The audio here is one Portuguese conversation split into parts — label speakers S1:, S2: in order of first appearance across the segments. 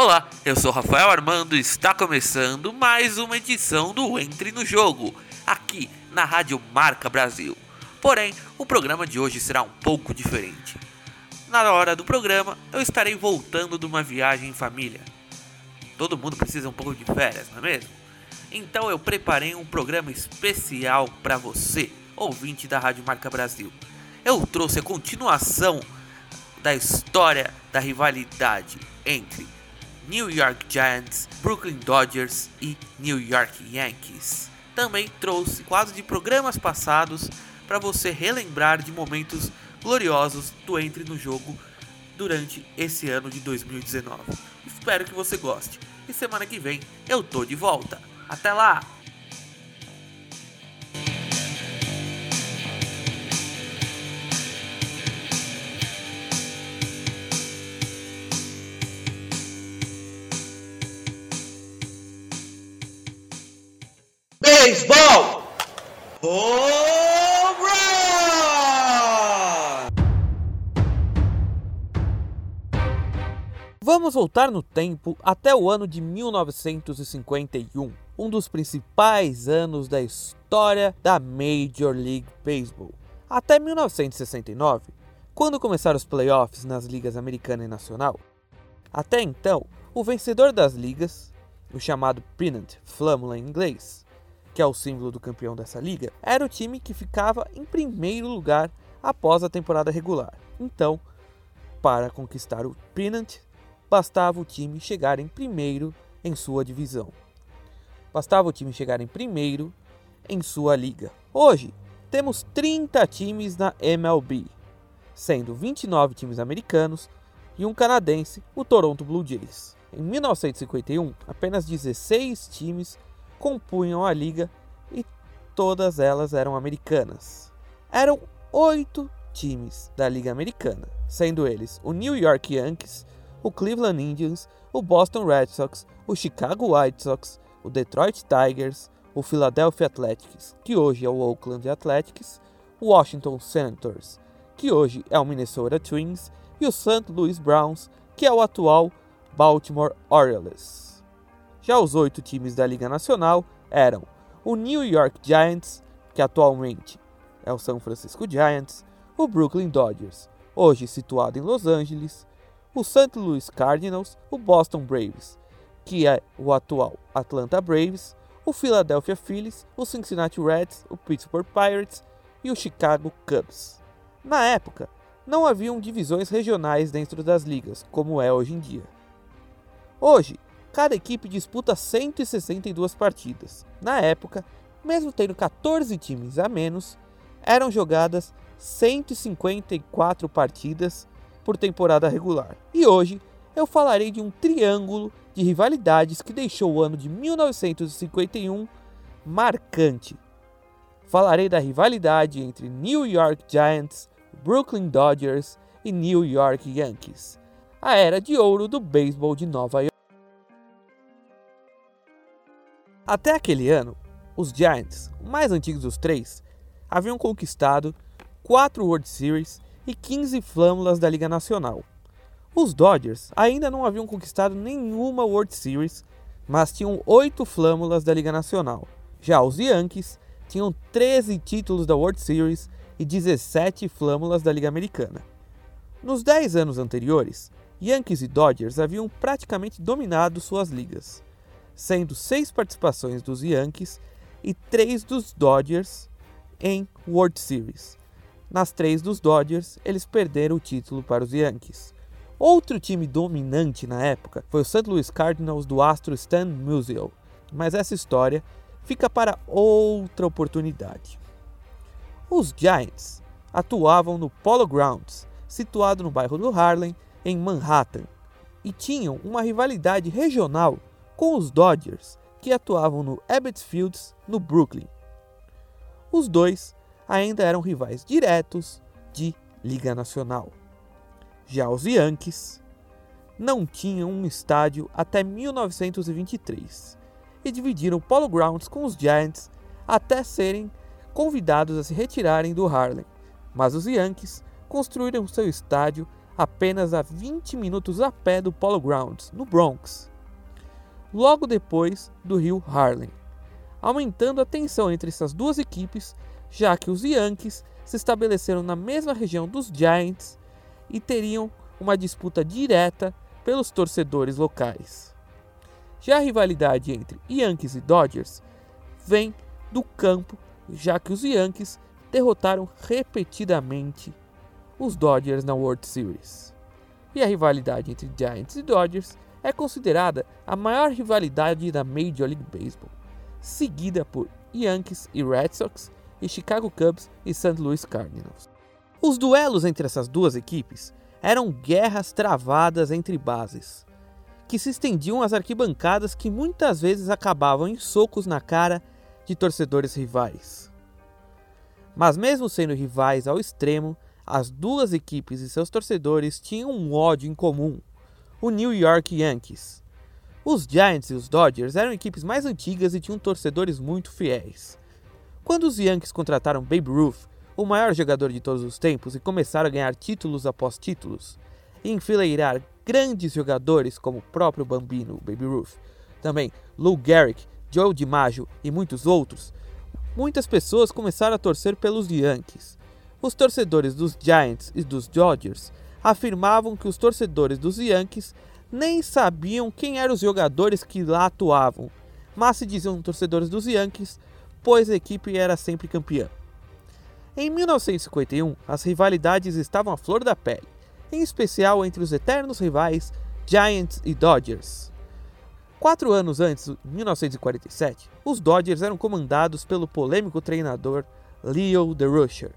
S1: Olá, eu sou Rafael Armando e está começando mais uma edição do Entre no Jogo, aqui na Rádio Marca Brasil. Porém, o programa de hoje será um pouco diferente. Na hora do programa, eu estarei voltando de uma viagem em família. Todo mundo precisa um pouco de férias, não é mesmo? Então eu preparei um programa especial para você, ouvinte da Rádio Marca Brasil. Eu trouxe a continuação da história da rivalidade entre New York Giants, Brooklyn Dodgers e New York Yankees. Também trouxe quadros de programas passados para você relembrar de momentos gloriosos do Entre no Jogo durante esse ano de 2019. Espero que você goste. E semana que vem eu tô de volta. Até lá!
S2: Vamos voltar no tempo até o ano de 1951, um dos principais anos da história da Major League Baseball. Até 1969, quando começaram os playoffs nas ligas americana e nacional. Até então, o vencedor das ligas, o chamado Pennant Flâmula em inglês, que é o símbolo do campeão dessa liga, era o time que ficava em primeiro lugar após a temporada regular. Então, para conquistar o Pennant, bastava o time chegar em primeiro em sua divisão. Bastava o time chegar em primeiro em sua liga. Hoje, temos 30 times na MLB, sendo 29 times americanos e um canadense, o Toronto Blue Jays. Em 1951, apenas 16 times compunham a liga e todas elas eram americanas. Eram oito times da Liga Americana, sendo eles o New York Yankees, o Cleveland Indians, o Boston Red Sox, o Chicago White Sox, o Detroit Tigers, o Philadelphia Athletics, que hoje é o Oakland Athletics, o Washington Senators, que hoje é o Minnesota Twins, e o St. Louis Browns, que é o atual Baltimore Orioles. Já os oito times da Liga Nacional eram o New York Giants, que atualmente é o São Francisco Giants, o Brooklyn Dodgers, hoje situado em Los Angeles, o St. Louis Cardinals, o Boston Braves, que é o atual Atlanta Braves, o Philadelphia Phillies, o Cincinnati Reds, o Pittsburgh Pirates e o Chicago Cubs. Na época, não haviam divisões regionais dentro das ligas, como é hoje em dia. Hoje, cada equipe disputa 162 partidas. Na época, mesmo tendo 14 times a menos, eram jogadas 154 partidas por temporada regular. E hoje eu falarei de um triângulo de rivalidades que deixou o ano de 1951 marcante. Falarei da rivalidade entre New York Giants, Brooklyn Dodgers e New York Yankees, a era de ouro do beisebol de Nova York. Até aquele ano, os Giants, o mais antigos dos três, haviam conquistado 4 World Series e 15 flâmulas da Liga Nacional. Os Dodgers ainda não haviam conquistado nenhuma World Series, mas tinham 8 flâmulas da Liga Nacional. Já os Yankees tinham 13 títulos da World Series e 17 flâmulas da Liga Americana. Nos 10 anos anteriores, Yankees e Dodgers haviam praticamente dominado suas ligas sendo seis participações dos Yankees e três dos Dodgers em World Series. Nas três dos Dodgers, eles perderam o título para os Yankees. Outro time dominante na época foi o St. Louis Cardinals do astro Stan Musial, mas essa história fica para outra oportunidade. Os Giants atuavam no Polo Grounds, situado no bairro do Harlem, em Manhattan, e tinham uma rivalidade regional com os Dodgers, que atuavam no Ebbets Fields, no Brooklyn. Os dois ainda eram rivais diretos de Liga Nacional. Já os Yankees não tinham um estádio até 1923 e dividiram Polo Grounds com os Giants até serem convidados a se retirarem do Harlem, mas os Yankees construíram seu estádio apenas a 20 minutos a pé do Polo Grounds, no Bronx, logo depois do rio Harlem, aumentando a tensão entre essas duas equipes, já que os Yankees se estabeleceram na mesma região dos Giants e teriam uma disputa direta pelos torcedores locais. Já a rivalidade entre Yankees e Dodgers vem do campo, já que os Yankees derrotaram repetidamente os Dodgers na World Series. E a rivalidade entre Giants e Dodgers é considerada a maior rivalidade da Major League Baseball, seguida por Yankees e Red Sox e Chicago Cubs e St. Louis Cardinals. Os duelos entre essas duas equipes eram guerras travadas entre bases, que se estendiam às arquibancadas que muitas vezes acabavam em socos na cara de torcedores rivais. Mas, mesmo sendo rivais ao extremo, as duas equipes e seus torcedores tinham um ódio em comum: o New York Yankees. Os Giants e os Dodgers eram equipes mais antigas e tinham torcedores muito fiéis. Quando os Yankees contrataram Babe Ruth, o maior jogador de todos os tempos, e começaram a ganhar títulos após títulos, e enfileirar grandes jogadores como o próprio Bambino, Baby Ruth, também Lou Gehrig, Joe DiMaggio e muitos outros, muitas pessoas começaram a torcer pelos Yankees. Os torcedores dos Giants e dos Dodgers afirmavam que os torcedores dos Yankees nem sabiam quem eram os jogadores que lá atuavam, mas se diziam torcedores dos Yankees, pois a equipe era sempre campeã. Em 1951, as rivalidades estavam à flor da pele, em especial entre os eternos rivais Giants e Dodgers. Quatro anos antes, em 1947, os Dodgers eram comandados pelo polêmico treinador Leo DeRusher.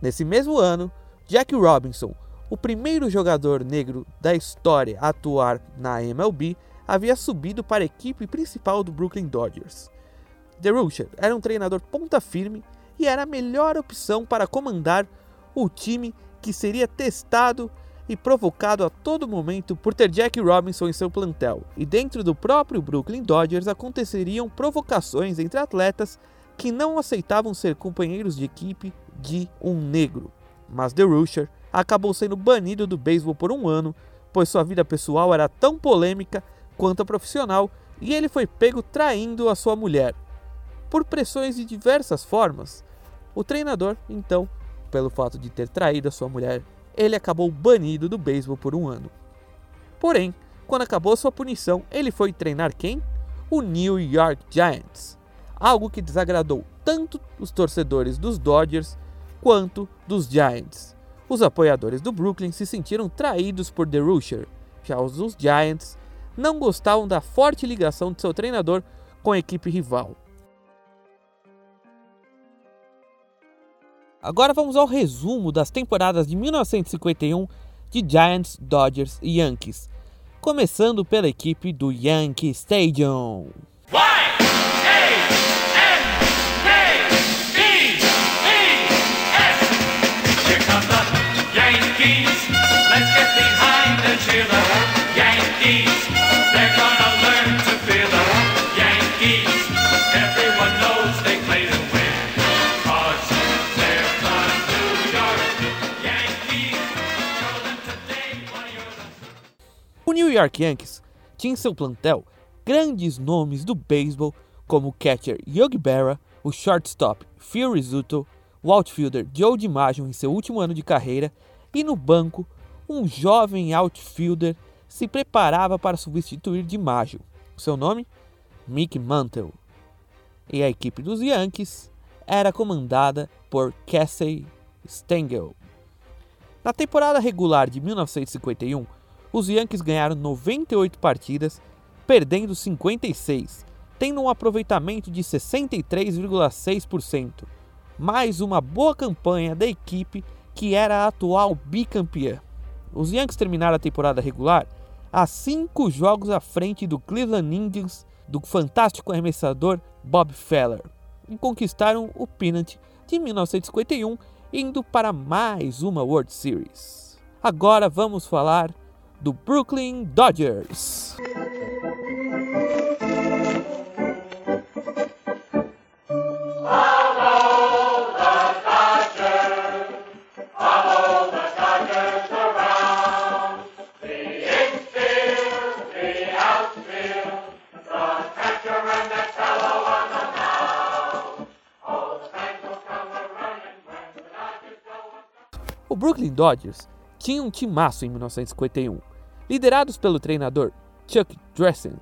S2: Nesse mesmo ano, Jack Robinson, o primeiro jogador negro da história a atuar na MLB, havia subido para a equipe principal do Brooklyn Dodgers. DeRusher era um treinador ponta firme e era a melhor opção para comandar o time que seria testado e provocado a todo momento por ter Jack Robinson em seu plantel, e dentro do próprio Brooklyn Dodgers aconteceriam provocações entre atletas que não aceitavam ser companheiros de equipe de um negro. Mas DeRusher acabou sendo banido do beisebol por um ano, pois sua vida pessoal era tão polêmica quanto a profissional e ele foi pego traindo a sua mulher. Por pressões de diversas formas, o treinador, então, pelo fato de ter traído a sua mulher, ele acabou banido do beisebol por um ano. Porém, quando acabou sua punição, ele foi treinar quem? O New York Giants, algo que desagradou tanto os torcedores dos Dodgers quanto dos Giants. Os apoiadores do Brooklyn se sentiram traídos por DeRusher, já os dos Giants não gostavam da forte ligação de seu treinador com a equipe rival. Agora vamos ao resumo das temporadas de 1951 de Giants, Dodgers e Yankees, começando pela equipe do Yankee Stadium. New York Yankees tinha em seu plantel grandes nomes do beisebol como o catcher Yogi Berra, o shortstop Phil Rizzuto, o outfielder Joe DiMaggio em seu último ano de carreira e no banco um jovem outfielder se preparava para substituir DiMaggio. Seu nome? Mick Mantle. E a equipe dos Yankees era comandada por Casey Stengel. Na temporada regular de 1951, os Yankees ganharam 98 partidas, perdendo 56, tendo um aproveitamento de 63,6%. Mais uma boa campanha da equipe que era a atual bicampeã. Os Yankees terminaram a temporada regular a cinco jogos à frente do Cleveland Indians do fantástico arremessador Bob Feller e conquistaram o pennant de 1951, indo para mais uma World Series. Agora vamos falar do Brooklyn Dodgers. O Brooklyn Dodgers tinha um timaço em 1951, Liderados pelo treinador Chuck Dressen,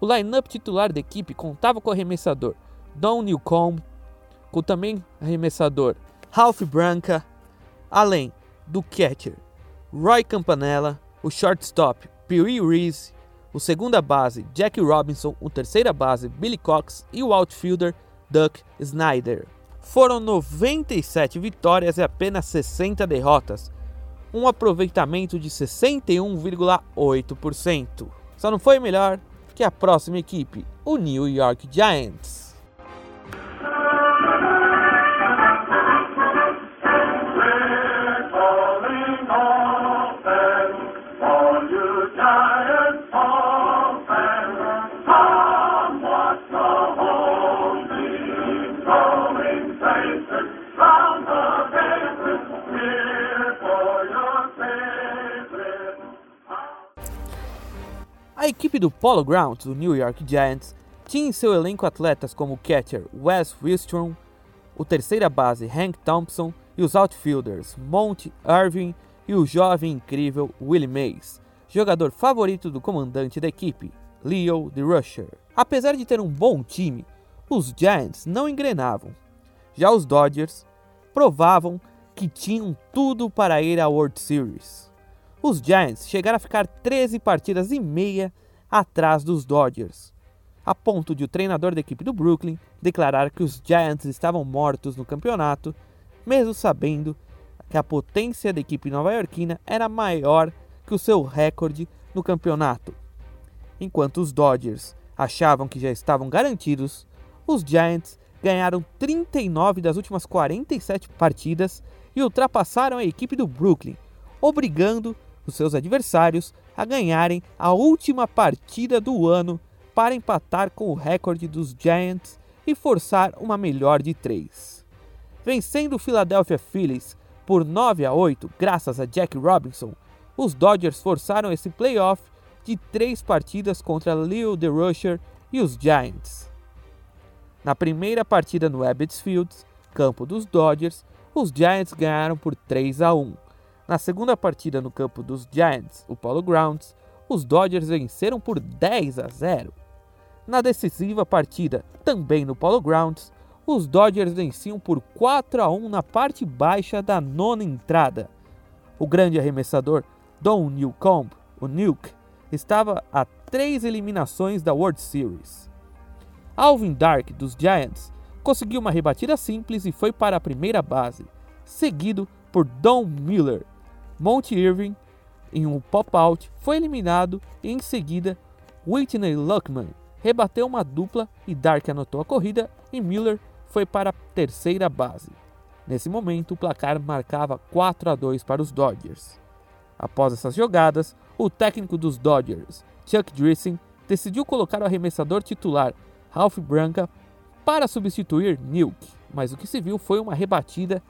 S2: o line-up titular da equipe contava com o arremessador Don Newcomb, com também arremessador Ralph Branca, além do catcher Roy Campanella, o shortstop Pee Reese, o segunda base Jack Robinson, o terceira base Billy Cox e o outfielder Duck Snyder. Foram 97 vitórias e apenas 60 derrotas, um aproveitamento de 61,8%. Só não foi melhor que a próxima equipe, o New York Giants. A equipe do Polo Grounds, do New York Giants, tinha em seu elenco atletas como o catcher Wes Wilstrom, o terceira base Hank Thompson e os outfielders Monty Irving e o jovem incrível Willie Mays, jogador favorito do comandante da equipe, Leo The Rusher. Apesar de ter um bom time, os Giants não engrenavam. Já os Dodgers provavam que tinham tudo para ir à World Series. Os Giants chegaram a ficar 13 partidas e meia atrás dos Dodgers, a ponto de o treinador da equipe do Brooklyn declarar que os Giants estavam mortos no campeonato, mesmo sabendo que a potência da equipe nova-iorquina era maior que o seu recorde no campeonato. Enquanto os Dodgers achavam que já estavam garantidos, os Giants ganharam 39 das últimas 47 partidas e ultrapassaram a equipe do Brooklyn, obrigando os seus adversários a ganharem a última partida do ano para empatar com o recorde dos Giants e forçar uma melhor de três. Vencendo o Philadelphia Phillies por 9 a 8, graças a Jack Robinson, os Dodgers forçaram esse playoff de três partidas contra Leo DeRusher e os Giants. Na primeira partida no Ebbets Field, campo dos Dodgers, os Giants ganharam por 3 a 1. Na segunda partida no campo dos Giants, o Polo Grounds, os Dodgers venceram por 10 a 0. Na decisiva partida, também no Polo Grounds, os Dodgers venciam por 4 a 1 na parte baixa da nona entrada. O grande arremessador Don Newcomb, o Nuke, estava a três eliminações da World Series. Alvin Dark, dos Giants, conseguiu uma rebatida simples e foi para a primeira base, seguido por Don Miller, Monte Irving, em um pop-out, foi eliminado e em seguida Whitney Luckman rebateu uma dupla e Dark anotou a corrida e Miller foi para a terceira base. Nesse momento, o placar marcava 4 a 2 para os Dodgers. Após essas jogadas, o técnico dos Dodgers, Chuck Drissing, decidiu colocar o arremessador titular Ralph Branca para substituir Nilk, mas o que se viu foi uma rebatida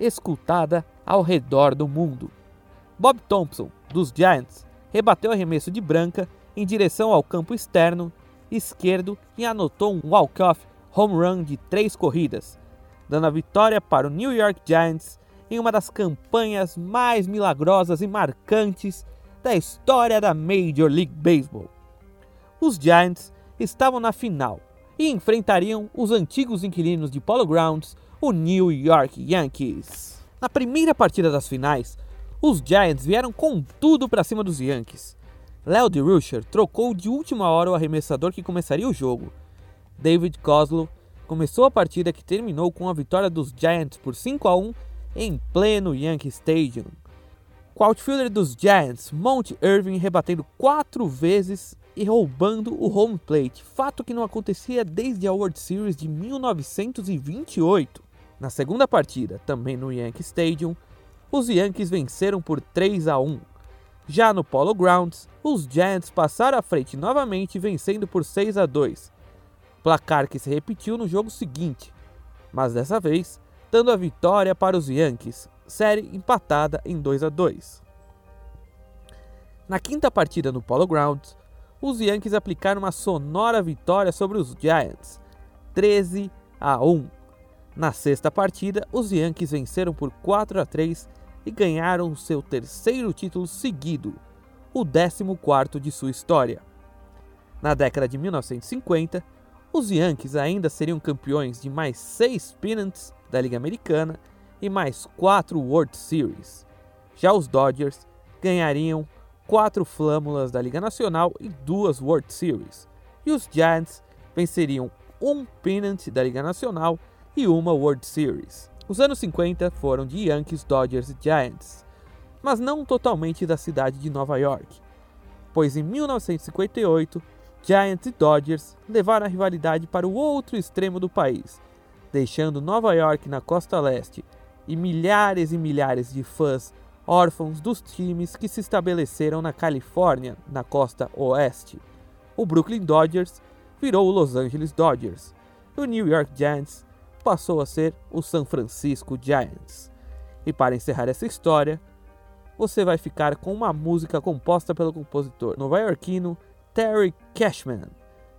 S2: escutada ao redor do mundo. Bob Thompson, dos Giants, rebateu arremesso de Branca em direção ao campo externo esquerdo e anotou um walk-off home run de três corridas, dando a vitória para o New York Giants em uma das campanhas mais milagrosas e marcantes da história da Major League Baseball. Os Giants estavam na final e enfrentariam os antigos inquilinos de Polo Grounds, o New York Yankees. Na primeira partida das finais, os Giants vieram com tudo para cima dos Yankees. Léo DeRusher trocou de última hora o arremessador que começaria o jogo. David Kozlov começou a partida que terminou com a vitória dos Giants por 5 a 1 em pleno Yankee Stadium. O outfielder dos Giants, Monte Irving rebatendo quatro vezes e roubando o home plate, fato que não acontecia desde a World Series de 1928. Na segunda partida, também no Yankee Stadium, os Yankees venceram por 3 a 1. Já no Polo Grounds, os Giants passaram à frente novamente, vencendo por 6 a 2. Placar que se repetiu no jogo seguinte, mas dessa vez dando a vitória para os Yankees, série empatada em 2 a 2. Na quinta partida no Polo Grounds, os Yankees aplicaram uma sonora vitória sobre os Giants, 13 a 1. Na sexta partida, os Yankees venceram por 4 a 3 e ganharam seu terceiro título seguido, o 14 de sua história. Na década de 1950, os Yankees ainda seriam campeões de mais seis pennants da Liga Americana e mais quatro World Series. Já os Dodgers ganhariam quatro flâmulas da Liga Nacional e duas World Series. E os Giants venceriam um pennant da Liga Nacional e uma World Series. Os anos 50 foram de Yankees, Dodgers e Giants, mas não totalmente da cidade de Nova York, pois em 1958 Giants e Dodgers levaram a rivalidade para o outro extremo do país, deixando Nova York na costa leste e milhares e milhares de fãs órfãos dos times que se estabeleceram na Califórnia, na costa oeste. O Brooklyn Dodgers virou o Los Angeles Dodgers. O New York Giants passou a ser o San Francisco Giants. E para encerrar essa história, você vai ficar com uma música composta pelo compositor nova-iorquino Terry Cashman,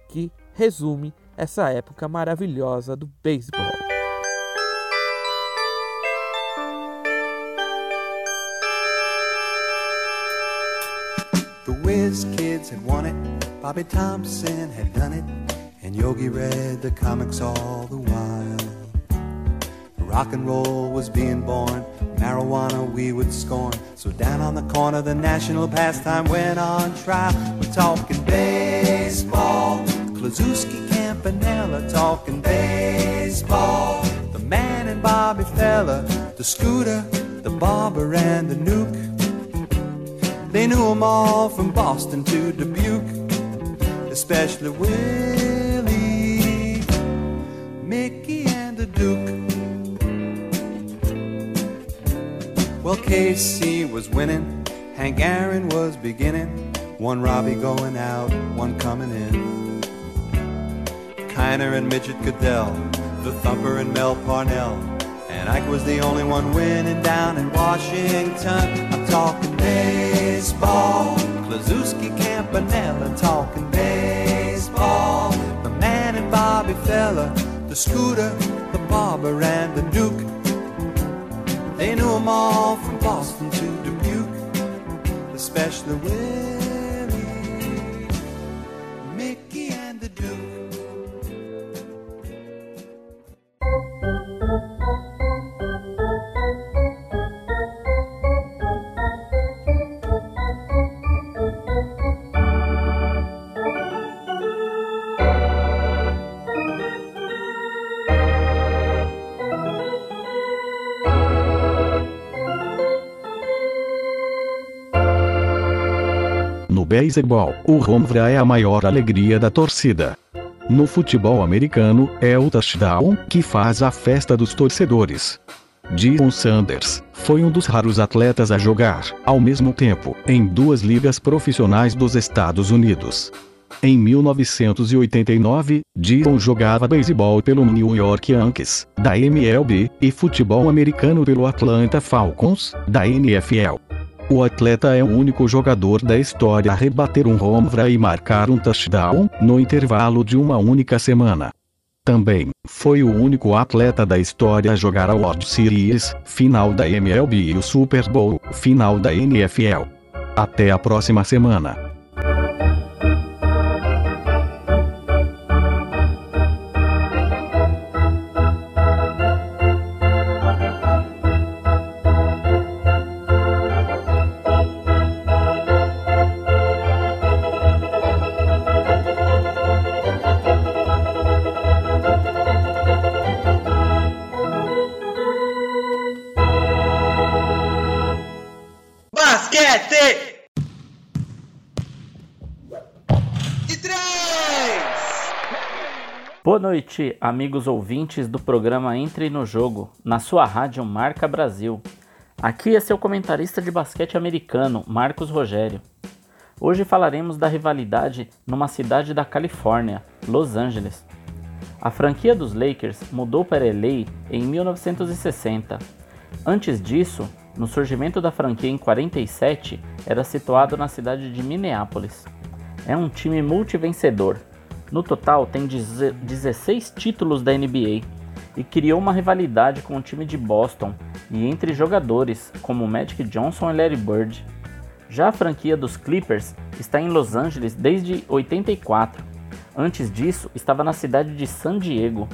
S2: que resume essa época maravilhosa do beisebol. Kids had won it, Bobby Thompson had done it, and Yogi read the comics all the while. Rock and roll was being born, marijuana we would scorn. So down on the corner, the national pastime went on trial. We're talking baseball, Klazuski Campanella, talking baseball. The man and Bobby Fella, the scooter, the barber, and the nuke. They knew them all from Boston to Dubuque, especially Willie, Mickey, and the Duke. Well, Casey was winning, Hank Aaron was beginning, one Robbie going out, one coming in. Kiner and Midget Goodell, the Thumper and Mel Parnell, and Ike was the only one winning down in Washington. I'm talking baseball, Klazuski Campanella, talking baseball. The man and Bobby Fella, the scooter, the barber, and the Duke. They knew them all from Boston to Dubuque, especially Willie,
S3: beisebol, o home run é a maior alegria da torcida. No futebol americano, é o touchdown que faz a festa dos torcedores. Dion Sanders foi um dos raros atletas a jogar, ao mesmo tempo, em duas ligas profissionais dos Estados Unidos. Em 1989, Dion jogava beisebol pelo New York Yankees, da MLB, e futebol americano pelo Atlanta Falcons, da NFL. O atleta é o único jogador da história a rebater um home run e marcar um touchdown no intervalo de uma única semana. Também foi o único atleta da história a jogar a World Series, final da MLB e o Super Bowl, final da NFL. Até a próxima semana.
S4: Boa noite, amigos ouvintes do programa Entre no Jogo, na sua rádio Marca Brasil. Aqui é seu comentarista de basquete americano, Marcos Rogério. Hoje falaremos da rivalidade numa cidade da Califórnia, Los Angeles. A franquia dos Lakers mudou para LA em 1960. Antes disso, no surgimento da franquia em 47, era situado na cidade de Minneapolis. É um time multivencedor. No total, tem 16 títulos da NBA e criou uma rivalidade com o time de Boston e entre jogadores como Magic Johnson e Larry Bird. Já a franquia dos Clippers está em Los Angeles desde 84. Antes disso, estava na cidade de San Diego.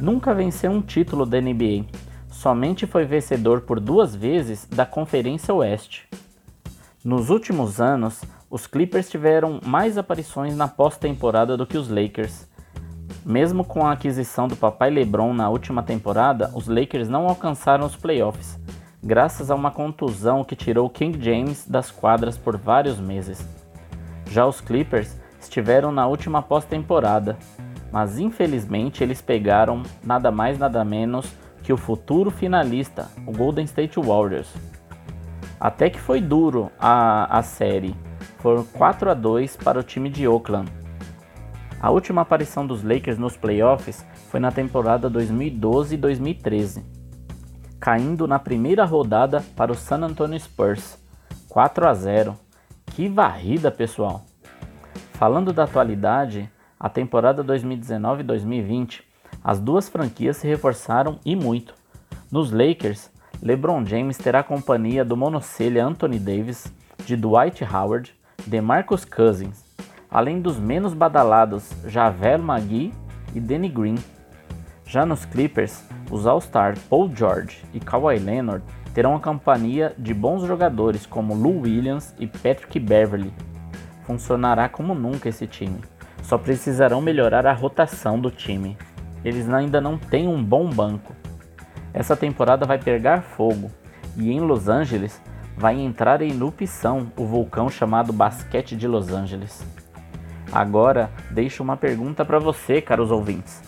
S4: Nunca venceu um título da NBA, somente foi vencedor por duas vezes da Conferência Oeste. Nos últimos anos, os Clippers tiveram mais aparições na pós-temporada do que os Lakers. Mesmo com a aquisição do papai LeBron na última temporada, os Lakers não alcançaram os playoffs, graças a uma contusão que tirou King James das quadras por vários meses. Já os Clippers estiveram na última pós-temporada, mas infelizmente eles pegaram nada mais nada menos que o futuro finalista, o Golden State Warriors. Até que foi duro a, a série, foram 4 a 2 para o time de Oakland. A última aparição dos Lakers nos playoffs foi na temporada 2012-2013, caindo na primeira rodada para o San Antonio Spurs, 4 a 0. Que varrida, pessoal! Falando da atualidade, a temporada 2019-2020 as duas franquias se reforçaram e muito. Nos Lakers, LeBron James terá companhia do monocelha Anthony Davis, de Dwight Howard, DeMarcus Cousins, além dos menos badalados Javel McGee e Danny Green. Já nos Clippers, os All-Star Paul George e Kawhi Leonard terão a companhia de bons jogadores como Lou Williams e Patrick Beverly. Funcionará como nunca esse time. Só precisarão melhorar a rotação do time eles ainda não têm um bom banco. Essa temporada vai pegar fogo e em Los Angeles vai entrar em erupção o vulcão chamado Basquete de Los Angeles. Agora, deixo uma pergunta para você, caros ouvintes.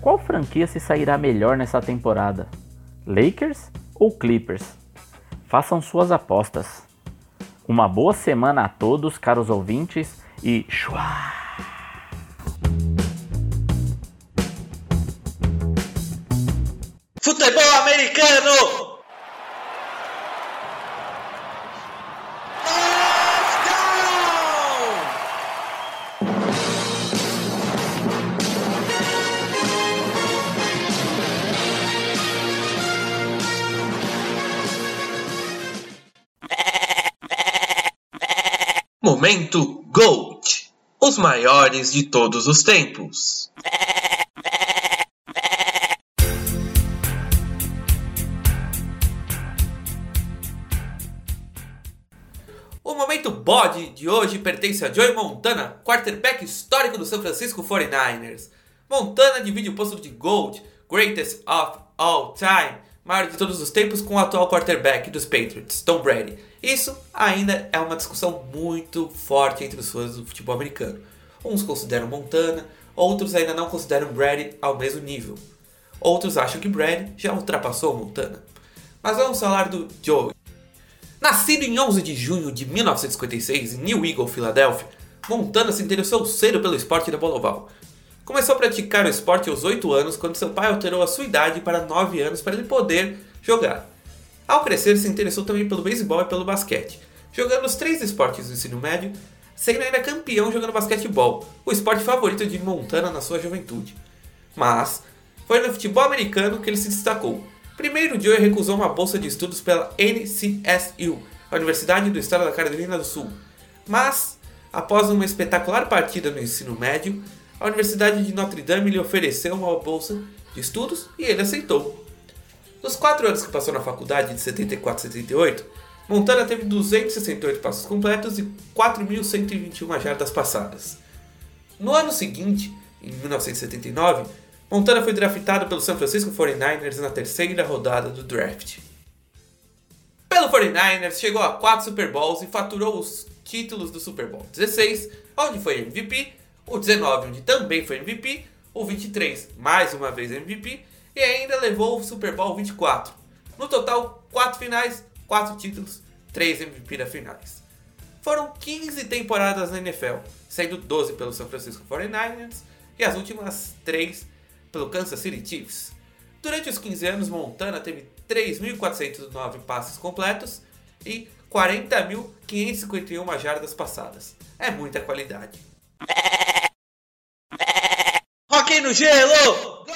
S4: Qual franquia se sairá melhor nessa temporada? Lakers ou Clippers? Façam suas apostas. Uma boa semana a todos, caros ouvintes, e chua!
S5: Futebol americano! Momento GOAT Os maiores de todos os tempos.
S2: O momento bode de hoje pertence a Joey Montana, quarterback histórico do San Francisco 49ers. Montana divide o posto de GOAT, Greatest of All Time, maior de todos os tempos, com o atual quarterback dos Patriots, Tom Brady. Isso ainda é uma discussão muito forte entre os fãs do futebol americano. Uns consideram Montana, outros ainda não consideram Brady ao mesmo nível. Outros acham que Brady já ultrapassou Montana. Mas vamos falar do Joey. Nascido em 11 de junho de 1956 em New Eagle, Filadélfia, Montana se interessou cedo pelo esporte da bola oval. Começou a praticar o esporte aos 8 anos, quando seu pai alterou a sua idade para 9 anos para ele poder jogar. Ao crescer, se interessou também pelo beisebol e pelo basquete, jogando os três esportes do ensino médio, sendo ainda campeão jogando basquetebol, o esporte favorito de Montana na sua juventude. Mas foi no futebol americano que ele se destacou, Primeiro, Joey recusou uma bolsa de estudos pela NCSU, a Universidade do Estado da Carolina do Sul. Mas, após uma espetacular partida no ensino médio, a Universidade de Notre Dame lhe ofereceu uma bolsa de estudos e ele aceitou. Nos quatro anos que passou na faculdade, de 74 a 78, Montana teve 268 passos completos e 4.121 jardas passadas. No ano seguinte, em 1979, Montana foi draftado pelo San Francisco 49ers na terceira rodada do draft. Pelo 49ers, chegou a 4 Super Bowls e faturou os títulos do Super Bowl 16, onde foi MVP, o 19, onde também foi MVP, o 23, mais uma vez MVP, e ainda levou o Super Bowl 24. No total, 4 finais, 4 títulos, 3 MVP das finais. Foram 15 temporadas na NFL, sendo 12 pelo San Francisco 49ers e as últimas 3 pelo Kansas City Chiefs. Durante os 15 anos, Montana teve 3.409 passes completos e 40.551 jardas passadas. É muita qualidade.
S5: no gelo!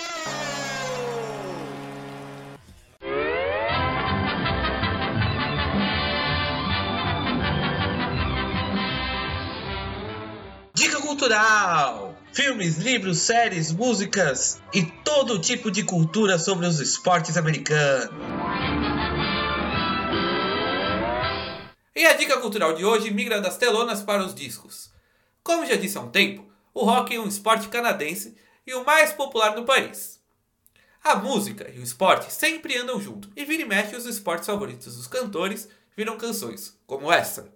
S5: Dica cultural! Filmes, livros, séries, músicas e todo tipo de cultura sobre os esportes americanos.
S2: E a dica cultural de hoje migra das telonas para os discos. Como já disse há um tempo, o rock é um esporte canadense e o mais popular no país. A música e o esporte sempre andam junto, e vira e mexe os esportes favoritos dos cantores viram canções, como essa.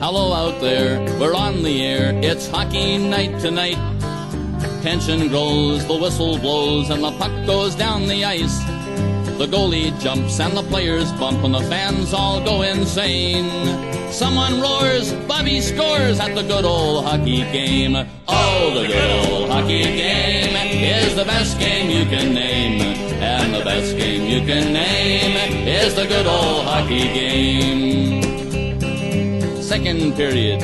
S6: Hello out there, we're on the air. It's hockey night tonight. Tension grows, the whistle blows, and the puck goes down the ice. The goalie jumps and the players bump and the fans all go insane. Someone roars, Bobby scores at the good old hockey game. Oh, the good old hockey game is the best game you can name. And the best game you can name is the good old hockey game. Second period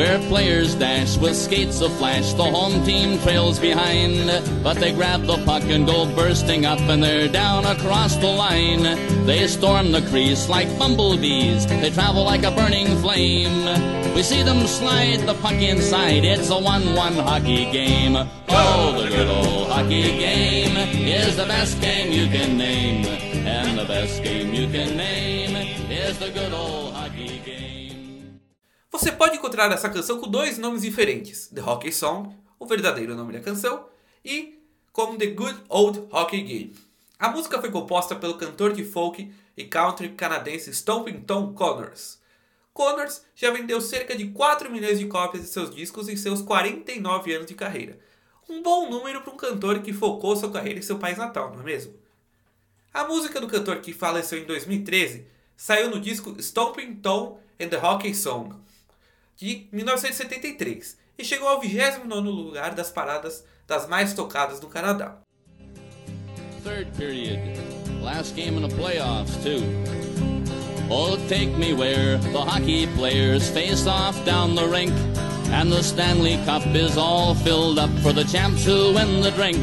S6: where players dash with skates of flash. The home team trails behind, but they grab the puck and go bursting up, and they're down across the line. They storm the crease like bumblebees, they travel like a burning flame. We see them slide the puck inside, it's a 1 1 hockey game. Oh, the good old hockey game is the best game you can name, and the best game you can name is the good old.
S2: Você pode encontrar essa canção com dois nomes diferentes: The Hockey Song, o verdadeiro nome da canção, e como The Good Old Hockey Game. A música foi composta pelo cantor de folk e country canadense Stomping Tom Connors. Connors já vendeu cerca de 4 milhões de cópias de seus discos em seus 49 anos de carreira. Um bom número para um cantor que focou sua carreira em seu país natal, não é mesmo? A música do cantor que faleceu em 2013 saiu no disco Stomping Tom and the Hockey Song, de 1973 e chegou ao 29 lugar das paradas das mais tocadas no Canadá.
S6: Third period, last game in the playoffs too. Oh, take me where the hockey players face off down the rink, and the Stanley Cup is all filled up for the champs who win the drink.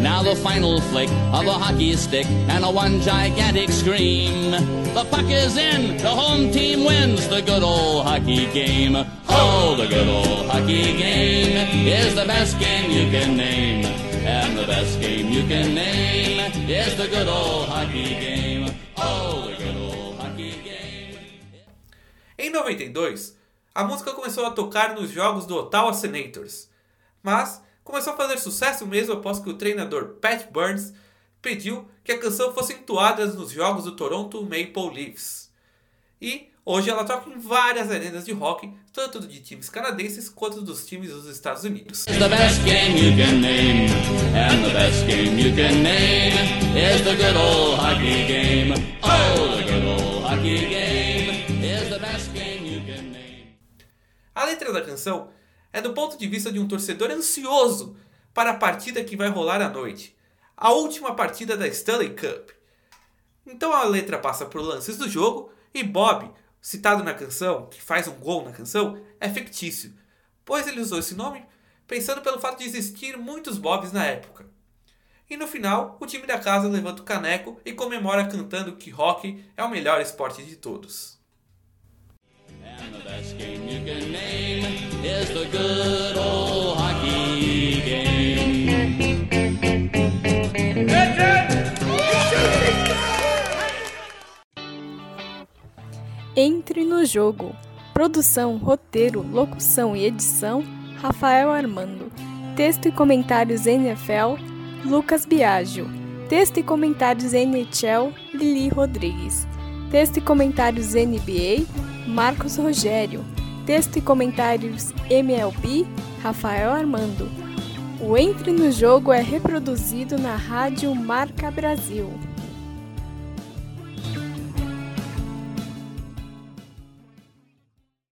S6: Now the final flick of a hockey stick and a one gigantic scream. The puck is in, the home team wins the good old hockey game. Oh, the good old hockey game is the best game you can name. And the best game you can name is the good old hockey game. Oh, the good old hockey game.
S2: Em 92, a música começou a tocar nos jogos do Ottawa Senators, mas começou a fazer sucesso mesmo após que o treinador Pat Burns pediu que a canção fosse entoada nos jogos do Toronto Maple Leafs. E hoje ela toca em várias arenas de rock, tanto de times canadenses quanto dos times dos Estados Unidos. A letra da canção é do ponto de vista de um torcedor ansioso para a partida que vai rolar à noite, a última partida da Stanley Cup. Então a letra passa por lances do jogo e Bob, citado na canção, que faz um gol na canção, é fictício, pois ele usou esse nome pensando pelo fato de existir muitos Bobs na época. E no final, o time da casa levanta o caneco e comemora cantando que hockey é o melhor esporte de todos.
S6: And is the good old hockey game.
S7: Entre no jogo. Produção, roteiro, locução e edição: Rafael Armando. Texto e comentários NFL: Lucas Biagio. Texto e comentários NHL: Lili Rodrigues. Texto e comentários NBA: Marcos Rogério. Texto e comentários MLB: Rafael Armando. O Entre no Jogo é reproduzido na Rádio Marca Brasil.